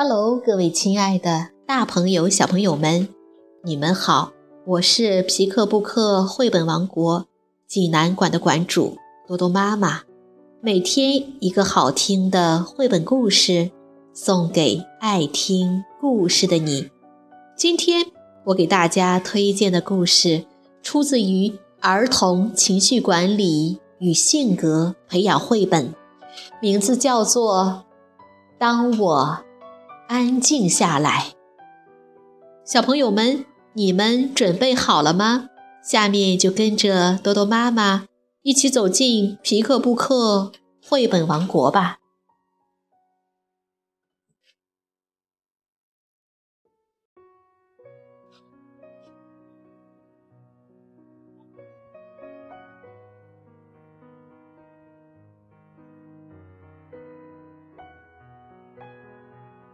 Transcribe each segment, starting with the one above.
Hello，各位亲爱的大朋友、小朋友们，你们好！我是皮克布克绘本王国济南馆的馆主多多妈妈。每天一个好听的绘本故事，送给爱听故事的你。今天我给大家推荐的故事，出自于儿童情绪管理与性格培养绘本，名字叫做《当我》。安静下来，小朋友们，你们准备好了吗？下面就跟着多多妈妈一起走进皮克布克绘本王国吧。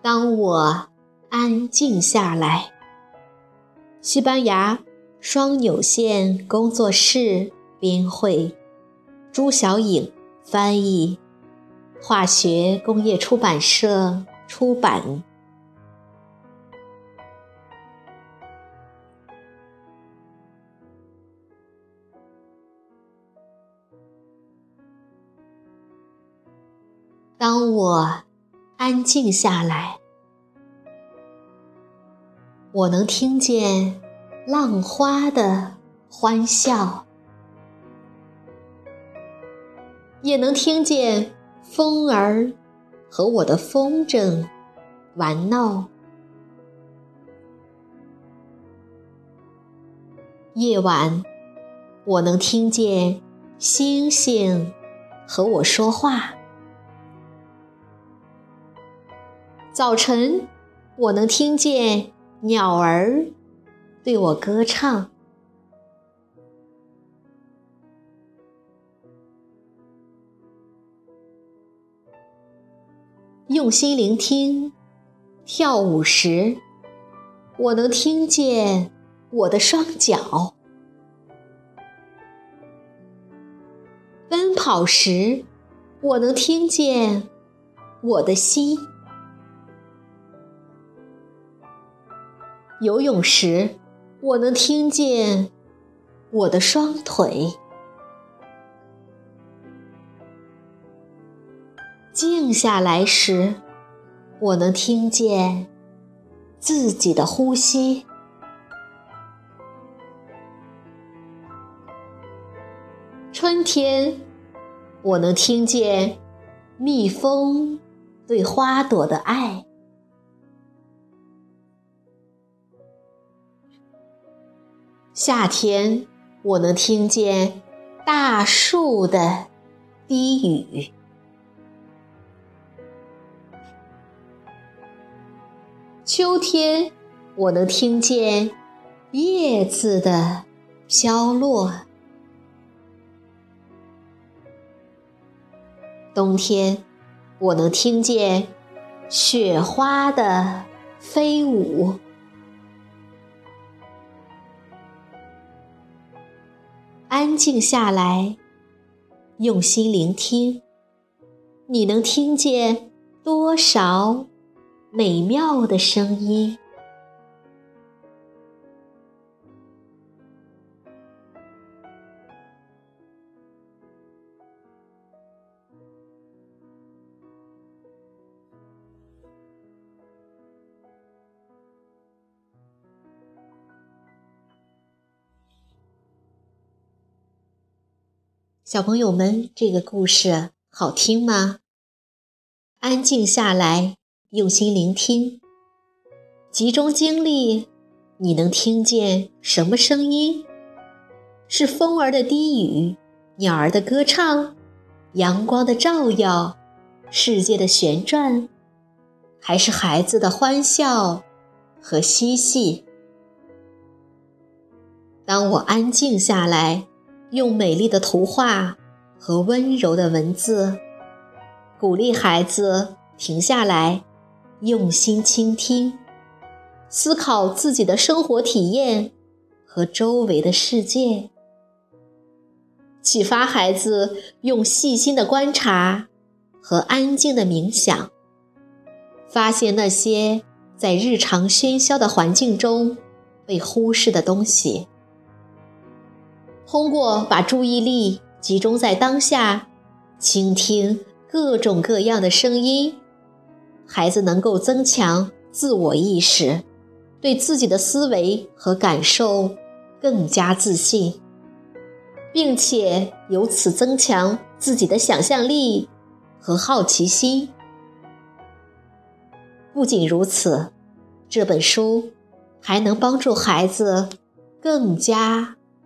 当我安静下来，西班牙双纽线工作室编绘，朱小颖翻译，化学工业出版社出版。当我。安静下来，我能听见浪花的欢笑，也能听见风儿和我的风筝玩闹。夜晚，我能听见星星和我说话。早晨，我能听见鸟儿对我歌唱。用心聆听，跳舞时，我能听见我的双脚；奔跑时，我能听见我的心。游泳时，我能听见我的双腿；静下来时，我能听见自己的呼吸。春天，我能听见蜜蜂对花朵的爱。夏天，我能听见大树的低语；秋天，我能听见叶子的飘落；冬天，我能听见雪花的飞舞。静下来，用心聆听，你能听见多少美妙的声音？小朋友们，这个故事好听吗？安静下来，用心聆听，集中精力，你能听见什么声音？是风儿的低语，鸟儿的歌唱，阳光的照耀，世界的旋转，还是孩子的欢笑和嬉戏？当我安静下来。用美丽的图画和温柔的文字，鼓励孩子停下来，用心倾听，思考自己的生活体验和周围的世界，启发孩子用细心的观察和安静的冥想，发现那些在日常喧嚣的环境中被忽视的东西。通过把注意力集中在当下，倾听各种各样的声音，孩子能够增强自我意识，对自己的思维和感受更加自信，并且由此增强自己的想象力和好奇心。不仅如此，这本书还能帮助孩子更加。